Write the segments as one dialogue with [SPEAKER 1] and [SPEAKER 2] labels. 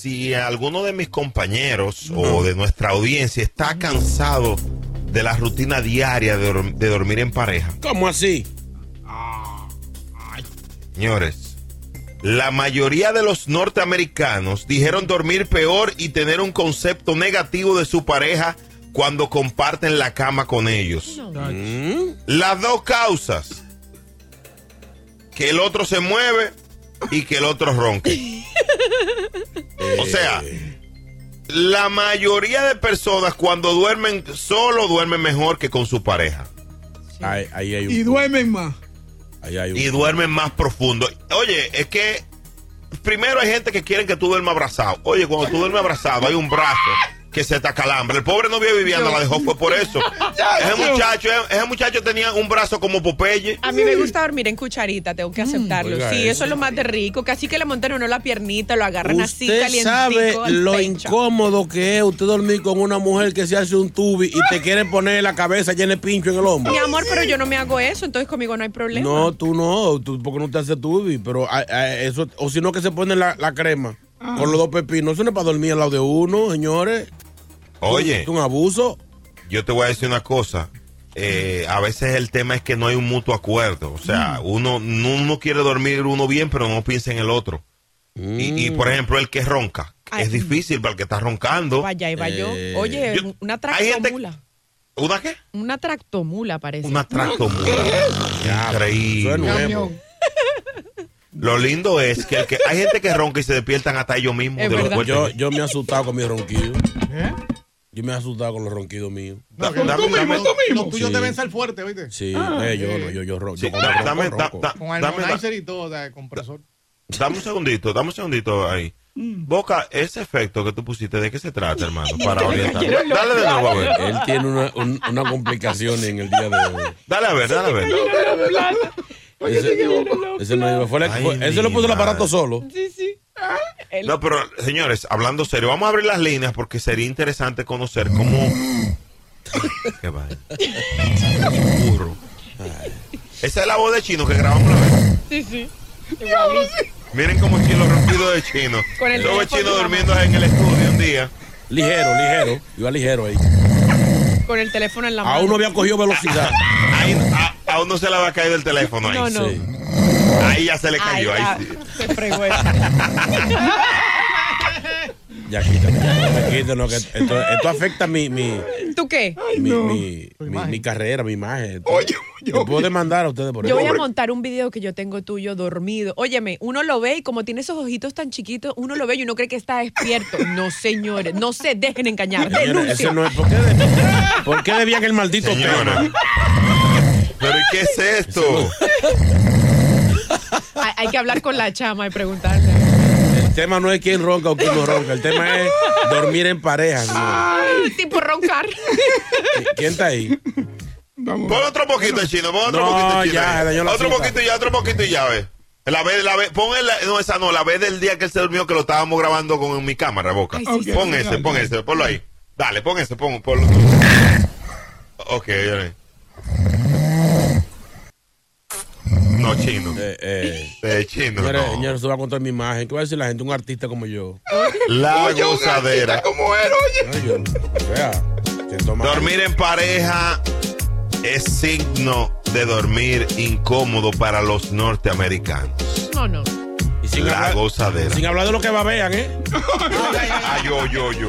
[SPEAKER 1] Si alguno de mis compañeros o de nuestra audiencia está cansado de la rutina diaria de, dorm- de dormir en pareja,
[SPEAKER 2] ¿Cómo así?
[SPEAKER 1] señores, la mayoría de los norteamericanos dijeron dormir peor y tener un concepto negativo de su pareja cuando comparten la cama con ellos.
[SPEAKER 2] Mm.
[SPEAKER 1] Las dos causas. Que el otro se mueve y que el otro ronque. o sea, la mayoría de personas cuando duermen solo duermen mejor que con su pareja.
[SPEAKER 2] Ahí, ahí hay un
[SPEAKER 3] Y duermen más.
[SPEAKER 2] ahí hay un-
[SPEAKER 1] Y duermen más profundo. Oye, es que primero hay gente que quieren que tú duermas abrazado. Oye, cuando tú duermes abrazado hay un brazo que se te acalambra. El pobre novio Viviana la dejó fue por eso. ese muchacho, ese muchacho tenía un brazo como Popeye.
[SPEAKER 4] A mí me gusta dormir en cucharita, tengo que aceptarlo.
[SPEAKER 2] Oiga
[SPEAKER 4] sí,
[SPEAKER 2] eso.
[SPEAKER 4] eso es lo más de rico. Casi que le montan a uno la piernita, lo agarran así
[SPEAKER 2] Usted
[SPEAKER 4] calientico
[SPEAKER 2] sabe
[SPEAKER 4] al
[SPEAKER 2] lo
[SPEAKER 4] pecho.
[SPEAKER 2] incómodo que es usted dormir con una mujer que se hace un tubi y te quiere poner la cabeza llena de pincho en el hombro.
[SPEAKER 4] Mi amor, pero yo no me hago eso, entonces conmigo no hay problema.
[SPEAKER 2] No, tú no, tú porque no te haces tubi, pero ah, ah, eso, o si no que se pone la, la crema con los dos pepinos, eso no es para dormir al lado de uno, señores.
[SPEAKER 1] Oye,
[SPEAKER 2] Es un abuso.
[SPEAKER 1] yo te voy a decir una cosa. Eh, a veces el tema es que no hay un mutuo acuerdo. O sea, uno, no- uno quiere dormir uno bien, pero no piensa en el otro. Y, y, por ejemplo, el que ronca.
[SPEAKER 4] Ay.
[SPEAKER 1] Es difícil para el que está roncando.
[SPEAKER 4] Vaya, y va yo.
[SPEAKER 2] Eh,
[SPEAKER 4] Oye,
[SPEAKER 1] yo-
[SPEAKER 4] una
[SPEAKER 1] gente-
[SPEAKER 4] tractomula.
[SPEAKER 1] ¿Una qué?
[SPEAKER 4] Una tractomula parece.
[SPEAKER 1] Una tractomula.
[SPEAKER 2] Eso es
[SPEAKER 1] Increíble.
[SPEAKER 2] nuevo.
[SPEAKER 1] Lo lindo es que, el que hay gente que ronca y se despiertan hasta ellos mismos.
[SPEAKER 4] Es
[SPEAKER 1] de lo
[SPEAKER 4] verdad.
[SPEAKER 1] fuerte
[SPEAKER 2] Yo, yo me he asustado con mis ronquidos.
[SPEAKER 3] ¿Eh?
[SPEAKER 2] Yo me he asustado con los ronquidos míos.
[SPEAKER 1] Da-
[SPEAKER 3] Tú
[SPEAKER 1] dame-
[SPEAKER 3] mismo,
[SPEAKER 1] dame-
[SPEAKER 3] tú mismo. Los tuyos
[SPEAKER 2] Sí.
[SPEAKER 3] deben ser fuertes, ¿viste?
[SPEAKER 2] Sí, eh, yo no, yo, yo ronco.
[SPEAKER 1] Sí,
[SPEAKER 2] yo
[SPEAKER 1] da-
[SPEAKER 2] ronco,
[SPEAKER 1] dame, da-
[SPEAKER 2] ronco.
[SPEAKER 1] da-
[SPEAKER 3] Con
[SPEAKER 1] da-
[SPEAKER 3] y todo, de compresor.
[SPEAKER 1] dame un segundito, dame un segundito ahí. Boca, ese efecto que tú pusiste, ¿de qué se trata, hermano? Para orientar. Dale de nuevo a ver.
[SPEAKER 2] Él tiene una, un- una complicación en el día de hoy.
[SPEAKER 1] Dale a ver, dale a ver.
[SPEAKER 2] Ese, ese no fue la-
[SPEAKER 1] Ay,
[SPEAKER 2] fue- ese lo puso el aparato solo.
[SPEAKER 4] Sí, sí. El-
[SPEAKER 1] No, pero señores, hablando serio, vamos a abrir las líneas porque sería interesante conocer cómo. Qué vaina. Burro. Esa es la voz de chino que grabamos la vez.
[SPEAKER 4] Sí, sí.
[SPEAKER 1] Miren cómo chino ronquido de chino.
[SPEAKER 4] Con el
[SPEAKER 1] chino durmiendo en el estudio un día.
[SPEAKER 2] Ligero, ligero. Iba ligero ahí.
[SPEAKER 4] Con el teléfono en la mano.
[SPEAKER 2] A uno había cogido velocidad.
[SPEAKER 1] Ahí, a, uno se le va a caer el teléfono ahí.
[SPEAKER 4] No, no.
[SPEAKER 2] Sí.
[SPEAKER 1] Ahí ya se le
[SPEAKER 4] Ay,
[SPEAKER 1] cayó.
[SPEAKER 4] ya,
[SPEAKER 1] ahí sí.
[SPEAKER 4] se fregó eso.
[SPEAKER 2] Ya quítalo, ya quítalo, que esto, esto afecta mi, mi,
[SPEAKER 4] ¿Tú qué?
[SPEAKER 2] mi, mi, mi- mi carrera, mi imagen. Yo puedo demandar a ustedes por
[SPEAKER 4] Yo
[SPEAKER 2] eso.
[SPEAKER 4] voy a montar un video que yo tengo tuyo dormido. Óyeme, uno lo ve y como tiene esos ojitos tan chiquitos, uno lo ve y uno cree que está despierto. No, señores, no se dejen engañar. Denuncia.
[SPEAKER 2] ese no es, ¿por, qué de- ¿Por qué debían el maldito
[SPEAKER 1] Señora.
[SPEAKER 2] tema?
[SPEAKER 1] Pero ¿y qué es esto?
[SPEAKER 4] Hay, hay que hablar con la chama y preguntarle.
[SPEAKER 2] El tema no es quién ronca o quién no ronca. El tema es dormir en pareja. señores.
[SPEAKER 4] tipo roncar.
[SPEAKER 2] ¿Quién está ahí?
[SPEAKER 3] Vamos.
[SPEAKER 1] Pon otro poquito de chino, pon otro
[SPEAKER 2] No,
[SPEAKER 1] poquito chino.
[SPEAKER 2] ya,
[SPEAKER 1] ahí.
[SPEAKER 2] dañó la
[SPEAKER 1] otro
[SPEAKER 2] cita.
[SPEAKER 1] poquito y ya, otro poquito y ya, ve. La vez, la vez, pon el, no, esa no, la vez del día que él se durmió que lo estábamos grabando con mi cámara, boca.
[SPEAKER 4] Ay, sí,
[SPEAKER 1] pon
[SPEAKER 3] sí,
[SPEAKER 1] ese, pon ese, ponlo ahí. Dale, pon ese, pon, ponlo. Ok, dale. No, chino.
[SPEAKER 2] Eh, eh.
[SPEAKER 1] Eh, chino.
[SPEAKER 2] Señores,
[SPEAKER 1] no.
[SPEAKER 2] señores, se va a contar mi imagen. ¿Qué va a decir la gente? Un artista como yo.
[SPEAKER 1] La gozadera.
[SPEAKER 3] ¿Cómo era, oye?
[SPEAKER 2] Ay, yo, o sea.
[SPEAKER 1] Dormir en pareja es signo de dormir incómodo para los norteamericanos.
[SPEAKER 4] No, no.
[SPEAKER 2] Y sin,
[SPEAKER 1] La
[SPEAKER 2] hablar,
[SPEAKER 1] gozadera.
[SPEAKER 2] sin hablar de lo que babean, ¿eh?
[SPEAKER 1] Ah, yo, yo, yo.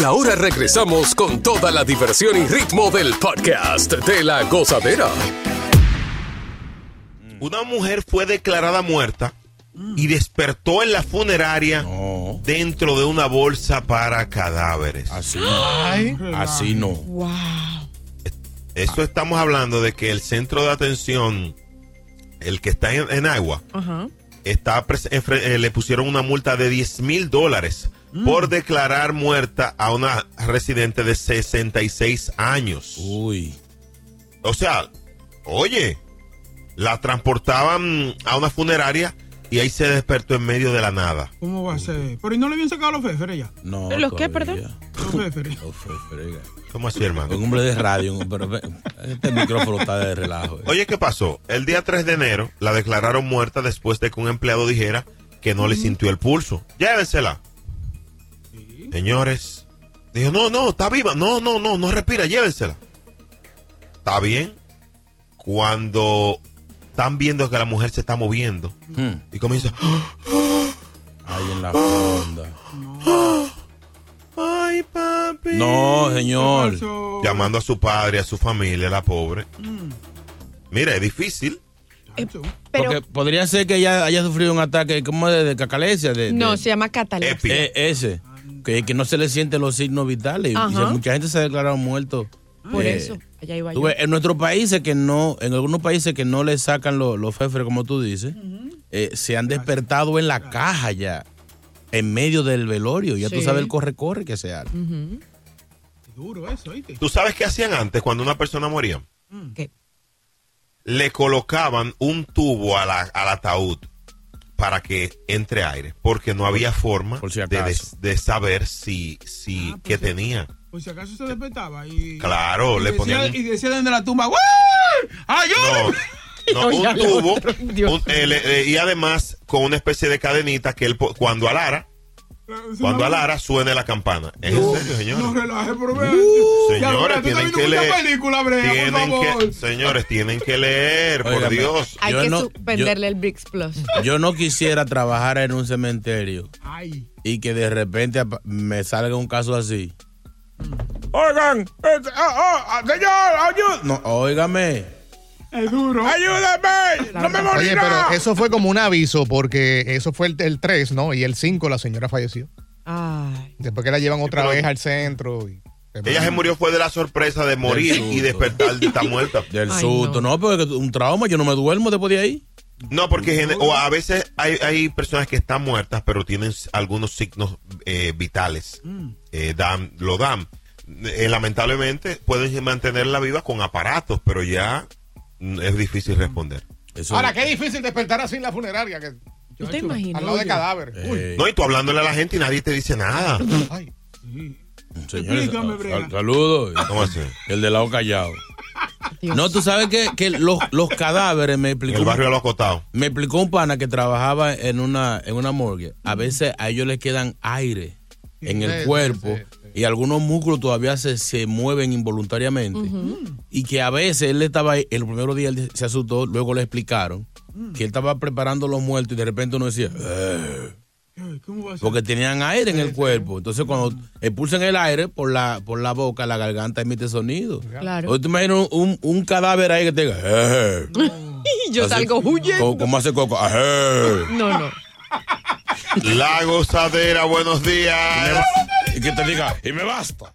[SPEAKER 5] Y ahora regresamos con toda la diversión y ritmo del podcast de la gozadera.
[SPEAKER 1] Una mujer fue declarada muerta y despertó en la funeraria
[SPEAKER 2] No,
[SPEAKER 1] dentro de una bolsa para cadáveres.
[SPEAKER 2] así,
[SPEAKER 3] Ay,
[SPEAKER 2] así no.
[SPEAKER 4] Wow.
[SPEAKER 1] Eso estamos hablando de que el centro de atención, el que está en, en agua,
[SPEAKER 4] Ajá.
[SPEAKER 1] Está eh, le pusieron una multa de 10 mil dólares por declarar muerta a una residente de 66 años.
[SPEAKER 2] Uy.
[SPEAKER 1] O sea, oye, la transportaban a una funeraria y ahí se despertó en medio de la nada.
[SPEAKER 3] ¿Cómo va a ser? Pero ¿y no le habían sacado los féferes ya?
[SPEAKER 2] No.
[SPEAKER 4] ¿Los qué,
[SPEAKER 2] todavía.
[SPEAKER 3] Los.
[SPEAKER 2] Los féferes.
[SPEAKER 1] ¿Cómo así, hermano?
[SPEAKER 2] Un hombre de radio, pero este micrófono está de relajo. eh.
[SPEAKER 1] Oye, ¿qué pasó? El día 3 de enero la declararon muerta después de que un empleado dijera que no le sintió el pulso. Llévensela. Señores. Dijo, no, no, está viva. No, no, no, no respira, llévensela. Está bien. Cuando están viendo que la mujer se está moviendo
[SPEAKER 2] Hmm.
[SPEAKER 1] y comienza,
[SPEAKER 2] Ahí en la fonda.
[SPEAKER 1] ay, papi.
[SPEAKER 2] No, señor.
[SPEAKER 1] Llamando a su padre, a su familia, la pobre. Mira, es difícil.
[SPEAKER 3] Eso.
[SPEAKER 4] Pero
[SPEAKER 2] Porque podría ser que ella haya sufrido un ataque como de, de cacalesia. De,
[SPEAKER 4] no,
[SPEAKER 2] de-
[SPEAKER 4] se llama catalepsia.
[SPEAKER 2] Eh, ese. Que, que no se le sienten los signos vitales. Y mucha gente se ha declarado muerto.
[SPEAKER 4] Por
[SPEAKER 2] Eh,
[SPEAKER 4] eso. Allá iba
[SPEAKER 2] Tú
[SPEAKER 4] yo.
[SPEAKER 2] ves, en nuestros países que no, en algunos países que no le sacan los, los féferes, como tú dices, eh, se han despertado en la caja ya, en medio del velorio. Ya tú sabes el corre-corre que se hace.
[SPEAKER 3] Duro eso, ¿oíste?
[SPEAKER 1] ¿Tú sabes qué hacían antes cuando una persona moría?
[SPEAKER 4] ¿Qué?
[SPEAKER 1] le colocaban un tubo a la- al ataúd para que entre aire, porque no había forma
[SPEAKER 2] Por si
[SPEAKER 1] de, de- de saber si, si
[SPEAKER 3] Ah, pues
[SPEAKER 1] qué
[SPEAKER 3] sí.
[SPEAKER 1] tenía.
[SPEAKER 3] Por si acaso se despertaba y...
[SPEAKER 1] Claro,
[SPEAKER 3] y
[SPEAKER 1] le ponían
[SPEAKER 3] Y decía desde la tumba, ¡Uy! ¡Ayúdame!
[SPEAKER 1] no, un tubo un- eh, le- eh, y además con una especie de cadenita que él cuando alara, cuando alara suene la campana. ¿Es en serio, señores?
[SPEAKER 3] No relaje, pero vea.
[SPEAKER 1] Señores, tienen que leer.
[SPEAKER 3] película, Brea, por
[SPEAKER 1] Tienen
[SPEAKER 3] favor.
[SPEAKER 1] que, señores, tienen que leer, por. Dios.
[SPEAKER 4] Hay
[SPEAKER 2] Yo
[SPEAKER 4] que
[SPEAKER 2] no-
[SPEAKER 4] suspenderle el Brix Plus.
[SPEAKER 2] Yo no quisiera trabajar en un cementerio
[SPEAKER 3] Ay.
[SPEAKER 2] y que de repente me salga un caso así. Oigan, ah, señor, ayúdame. No, óigame.
[SPEAKER 3] Es duro.
[SPEAKER 2] Ayúdame. No me morí
[SPEAKER 6] Oye, pero eso fue como un aviso porque eso fue el, el 3, ¿no? Y el 5 la señora falleció.
[SPEAKER 4] Ay.
[SPEAKER 6] Después que la llevan otra
[SPEAKER 1] pero-
[SPEAKER 6] vez al centro. Y,
[SPEAKER 1] Ella se murió fue de la sorpresa de morir y despertar de estar muerta.
[SPEAKER 2] Del
[SPEAKER 4] Ay,
[SPEAKER 2] susto, no. porque un trauma, yo no me duermo después de ahí.
[SPEAKER 1] No, porque o a veces hay, hay personas que están muertas, pero tienen algunos signos eh, vitales. Eh, dan, lo dan. Eh, lamentablemente pueden mantenerla viva con aparatos, pero ya mm, es difícil responder.
[SPEAKER 2] Eso,
[SPEAKER 6] Ahora, qué difícil despertar así en la funeraria. Que,
[SPEAKER 4] ¿Tú te imaginas?
[SPEAKER 6] al lado de
[SPEAKER 4] Oye.
[SPEAKER 6] cadáveres.
[SPEAKER 2] eh,
[SPEAKER 1] No, y tú hablándole a la gente y nadie te dice nada.
[SPEAKER 6] Ay,
[SPEAKER 2] señores, sal- saludos.
[SPEAKER 1] ¿Cómo así?
[SPEAKER 2] El de lado callado.
[SPEAKER 4] Dios.
[SPEAKER 2] No, tú sabes que, que los, los cadáveres me explicó.
[SPEAKER 1] el barrio de los acotados.
[SPEAKER 2] Me explicó un pana que trabajaba en una, en una morgue. A veces a ellos les quedan aire en el cuerpo
[SPEAKER 6] sí.
[SPEAKER 2] y algunos músculos todavía se, se mueven involuntariamente. Y que a veces él estaba ahí, el primer día él se asustó, luego le explicaron que él estaba preparando los muertos y de repente uno decía, "Eh",
[SPEAKER 3] Ay, ¿Cómo va a ser?
[SPEAKER 2] porque tenían aire en el cuerpo. Entonces cuando expulsan el aire por la, por la boca, la garganta emite sonido.
[SPEAKER 4] Claro.
[SPEAKER 2] O tú imaginas un, un cadáver ahí que te diga, "Eh",
[SPEAKER 4] Yo salgo huyendo.
[SPEAKER 2] como hace Coco, "Eh".
[SPEAKER 4] No, no.
[SPEAKER 1] La gozadera, buenos días.
[SPEAKER 2] y que te diga, y me basta.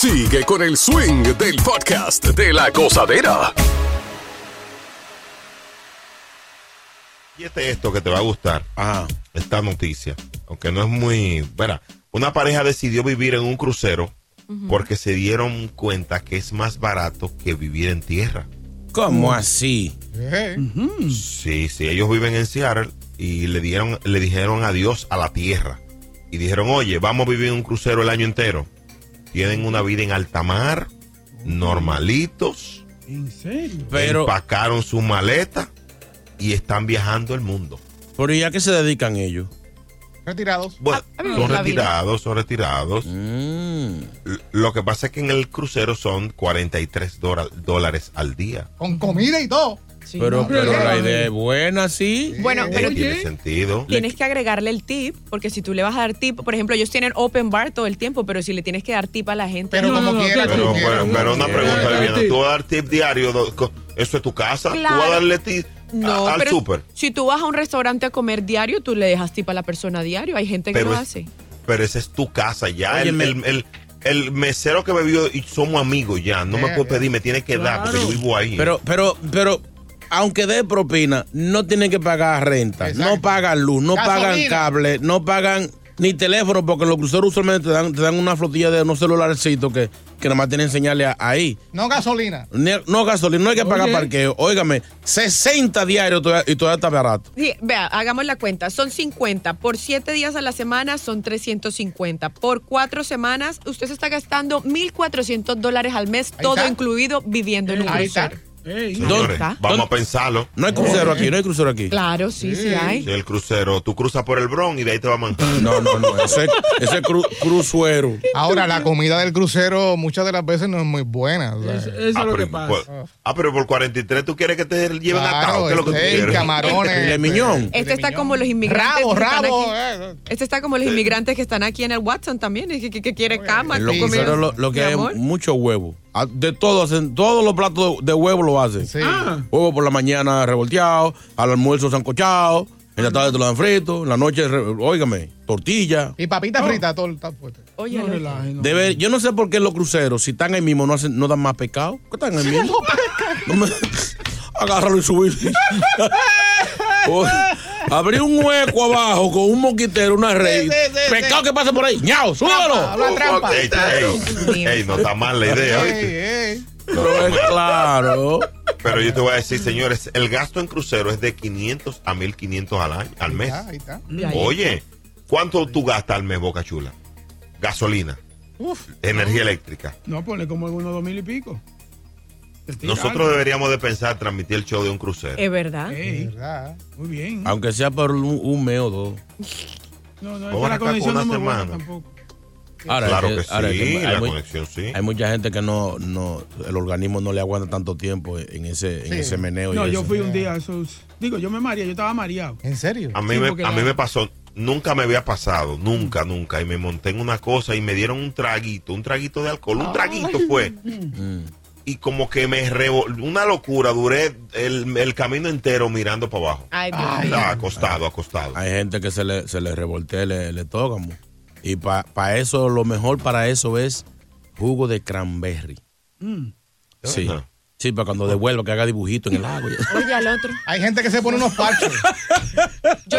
[SPEAKER 5] Sigue con el swing del podcast de la gozadera.
[SPEAKER 1] Fíjate esto que te va a gustar.
[SPEAKER 2] Ajá.
[SPEAKER 1] Esta noticia. Aunque no es muy. Verá, una pareja decidió vivir en un crucero porque se dieron cuenta que es más barato que vivir en tierra.
[SPEAKER 2] ¿Cómo así?
[SPEAKER 6] Eh,
[SPEAKER 1] Sí, sí, ellos viven en Seattle y le dieron, le dijeron adiós a la tierra. Y dijeron, oye, vamos a vivir en un crucero el año entero. Tienen una vida en alta mar, normalitos,
[SPEAKER 3] ¿En serio?
[SPEAKER 2] Pero,
[SPEAKER 1] empacaron su maleta y están viajando el mundo.
[SPEAKER 2] pero ¿y a qué se dedican ellos?
[SPEAKER 6] Retirados.
[SPEAKER 1] Bueno,
[SPEAKER 4] a
[SPEAKER 1] son retirados, son retirados.
[SPEAKER 2] Mm.
[SPEAKER 1] Lo que pasa es que en el crucero son 43 dora- dólares al día.
[SPEAKER 6] Con comida y todo.
[SPEAKER 4] Sí,
[SPEAKER 2] Pero,
[SPEAKER 4] no.
[SPEAKER 2] pero la idea es buena, sí.
[SPEAKER 4] Bueno,
[SPEAKER 1] Eh,
[SPEAKER 4] pero
[SPEAKER 1] tiene sentido.
[SPEAKER 4] tienes que agregarle el tip, porque si tú le vas a dar tip, por ejemplo, ellos tienen open bar todo el tiempo, pero si le tienes que dar tip a la gente.
[SPEAKER 6] Pero
[SPEAKER 3] No,
[SPEAKER 6] como
[SPEAKER 3] no, no,
[SPEAKER 6] quiera,
[SPEAKER 3] claro,
[SPEAKER 1] Pero,
[SPEAKER 6] como quiera.
[SPEAKER 1] pero, pero una pregunta. Viviana. ¿Tú vas a dar tip diario? ¿Eso es tu casa? ¿Tú vas a
[SPEAKER 4] Claro.
[SPEAKER 1] darle tip
[SPEAKER 4] no,
[SPEAKER 1] a- al
[SPEAKER 4] pero
[SPEAKER 1] súper?
[SPEAKER 4] si tú vas a un restaurante a comer diario, tú le dejas tip a la persona diario. Hay gente que
[SPEAKER 1] Pero
[SPEAKER 4] lo
[SPEAKER 1] es-
[SPEAKER 4] hace.
[SPEAKER 1] Pero esa es tu casa ya. El, el, el- el mesero que bebió y somos amigos ya. No me
[SPEAKER 6] Eh,
[SPEAKER 1] puede pedir, me tiene que dar porque yo vivo ahí.
[SPEAKER 2] Pero, pero, pero, aunque dé propina, no tienen que pagar renta,
[SPEAKER 6] Exacto.
[SPEAKER 2] no pagan luz, no
[SPEAKER 6] Gasolina.
[SPEAKER 2] pagan cable, no pagan ni teléfono, porque los cruceros usualmente te dan, te dan una flotilla de unos celularcitos que, que nada más tienen señales ahí.
[SPEAKER 6] No gasolina.
[SPEAKER 2] Ni- No gasolina, no hay que pagar
[SPEAKER 3] Oye.
[SPEAKER 2] parqueo. Óigame, 60 diarios y todavía está barato.
[SPEAKER 4] Sí, vea, hagamos la cuenta. Son 50. Por 7 días a la semana son 350. Por 4 semanas, usted se está gastando 1.400 dólares al mes,
[SPEAKER 6] Ahí
[SPEAKER 4] todo
[SPEAKER 6] está.
[SPEAKER 4] incluido viviendo en un
[SPEAKER 6] Ahí está.
[SPEAKER 4] Crucero.
[SPEAKER 3] Ey,
[SPEAKER 2] ¿Dónde
[SPEAKER 1] Señores,
[SPEAKER 4] está?
[SPEAKER 1] vamos
[SPEAKER 2] ¿Dónde?
[SPEAKER 1] a pensarlo.
[SPEAKER 2] No hay crucero aquí, no hay crucero aquí.
[SPEAKER 4] Claro, sí, sí, hay.
[SPEAKER 1] Sí, el crucero, tú cruzas por el Bronx y de ahí te va a Manhattan.
[SPEAKER 2] No, no, no, ese, ese es cru- cruzuero.
[SPEAKER 6] Ahora, la comida del crucero muchas de las veces no es muy buena. o sea,
[SPEAKER 3] Eso, eso es
[SPEAKER 1] ah,
[SPEAKER 3] lo
[SPEAKER 1] pero,
[SPEAKER 3] que pasa.
[SPEAKER 1] por- ah, pero por 43 tú quieres que te lleven
[SPEAKER 6] claro,
[SPEAKER 1] atado. ¿Qué es lo que tú quieres?
[SPEAKER 6] camarones.
[SPEAKER 2] Le miñón.
[SPEAKER 4] Este está como los inmigrantes.
[SPEAKER 6] Rabo, rabo. eh.
[SPEAKER 4] Este está como los inmigrantes que están aquí en el Watson también, y que, que- que quiere cama,
[SPEAKER 2] En lo, lo que hay mucho huevo. Ah, De todo, hacen, todos los platos de, de huevo lo hacen.
[SPEAKER 6] Sí.
[SPEAKER 3] Ah,
[SPEAKER 2] Huevo por la mañana revolteado, al almuerzo sancochado, en la tarde te lo dan frito, en la noche, óigame, tortilla.
[SPEAKER 6] Y papita frita, todo está puesto.
[SPEAKER 4] Oye,
[SPEAKER 3] no
[SPEAKER 4] lo-
[SPEAKER 3] relaje, no.
[SPEAKER 2] Debe- yo no sé por qué los cruceros, si están ahí mismo, no, hacen, no dan más pescado. ¿Qué están ahí mismo? No me- agárralo y subir. Abrí un hueco abajo con un moquitero, una red.
[SPEAKER 6] Sí, sí, sí,
[SPEAKER 2] pescado
[SPEAKER 6] sí.
[SPEAKER 2] que pase por ahí. ¡Ñao! ¡Súbelo!
[SPEAKER 6] Una trampa.
[SPEAKER 1] Ey, ey, ey, no está mal la idea,
[SPEAKER 6] Ey,
[SPEAKER 2] es claro.
[SPEAKER 1] Pero yo te voy a decir, señores, el gasto en crucero es de 500 a 1500 al año, al mes.
[SPEAKER 6] Ahí está.
[SPEAKER 1] Oye, ¿cuánto tú gastas al mes, Boca Chula? Gasolina,
[SPEAKER 6] Uf.
[SPEAKER 1] energía eléctrica.
[SPEAKER 3] No, ponle como algunos dos mil y pico.
[SPEAKER 1] Nosotros
[SPEAKER 3] algo.
[SPEAKER 1] deberíamos de pensar transmitir el show de un crucero.
[SPEAKER 4] Es verdad.
[SPEAKER 3] Ey,
[SPEAKER 6] ¿Verdad?
[SPEAKER 3] muy bien.
[SPEAKER 2] Aunque sea por un, un mes o dos.
[SPEAKER 3] No, no, es que la conexión no es buena tampoco.
[SPEAKER 2] Ahora,
[SPEAKER 1] claro
[SPEAKER 2] es
[SPEAKER 1] que
[SPEAKER 2] ahora es
[SPEAKER 1] sí,
[SPEAKER 2] que hay
[SPEAKER 1] la
[SPEAKER 2] muy-
[SPEAKER 1] conexión sí.
[SPEAKER 2] Hay mucha gente que no, no, el organismo no le aguanta tanto tiempo en ese, en ese meneo. y
[SPEAKER 3] No, yo
[SPEAKER 2] eso.
[SPEAKER 3] fui un día, a esos, digo, yo me mareé, yo estaba mareado.
[SPEAKER 6] ¿En serio?
[SPEAKER 1] A mí,
[SPEAKER 3] Sí,
[SPEAKER 1] me, a
[SPEAKER 3] la-
[SPEAKER 1] mí me pasó, nunca me había pasado, nunca, nunca. Y me monté en una cosa y me dieron un traguito, un traguito de alcohol, un traguito fue. Y como que me revol... Una locura, duré el, el camino entero mirando para abajo.
[SPEAKER 4] Ay,
[SPEAKER 1] sea, acostado, acostado.
[SPEAKER 2] Hay gente que se le, se le revoltea el, el estómago. Y para eso, lo mejor para eso es jugo de cranberry. Sí.
[SPEAKER 1] Ajá.
[SPEAKER 2] Sí, para cuando devuelva, que haga dibujito en el agua.
[SPEAKER 4] Oye, al otro.
[SPEAKER 6] Hay gente que se pone unos parches.
[SPEAKER 4] Yo.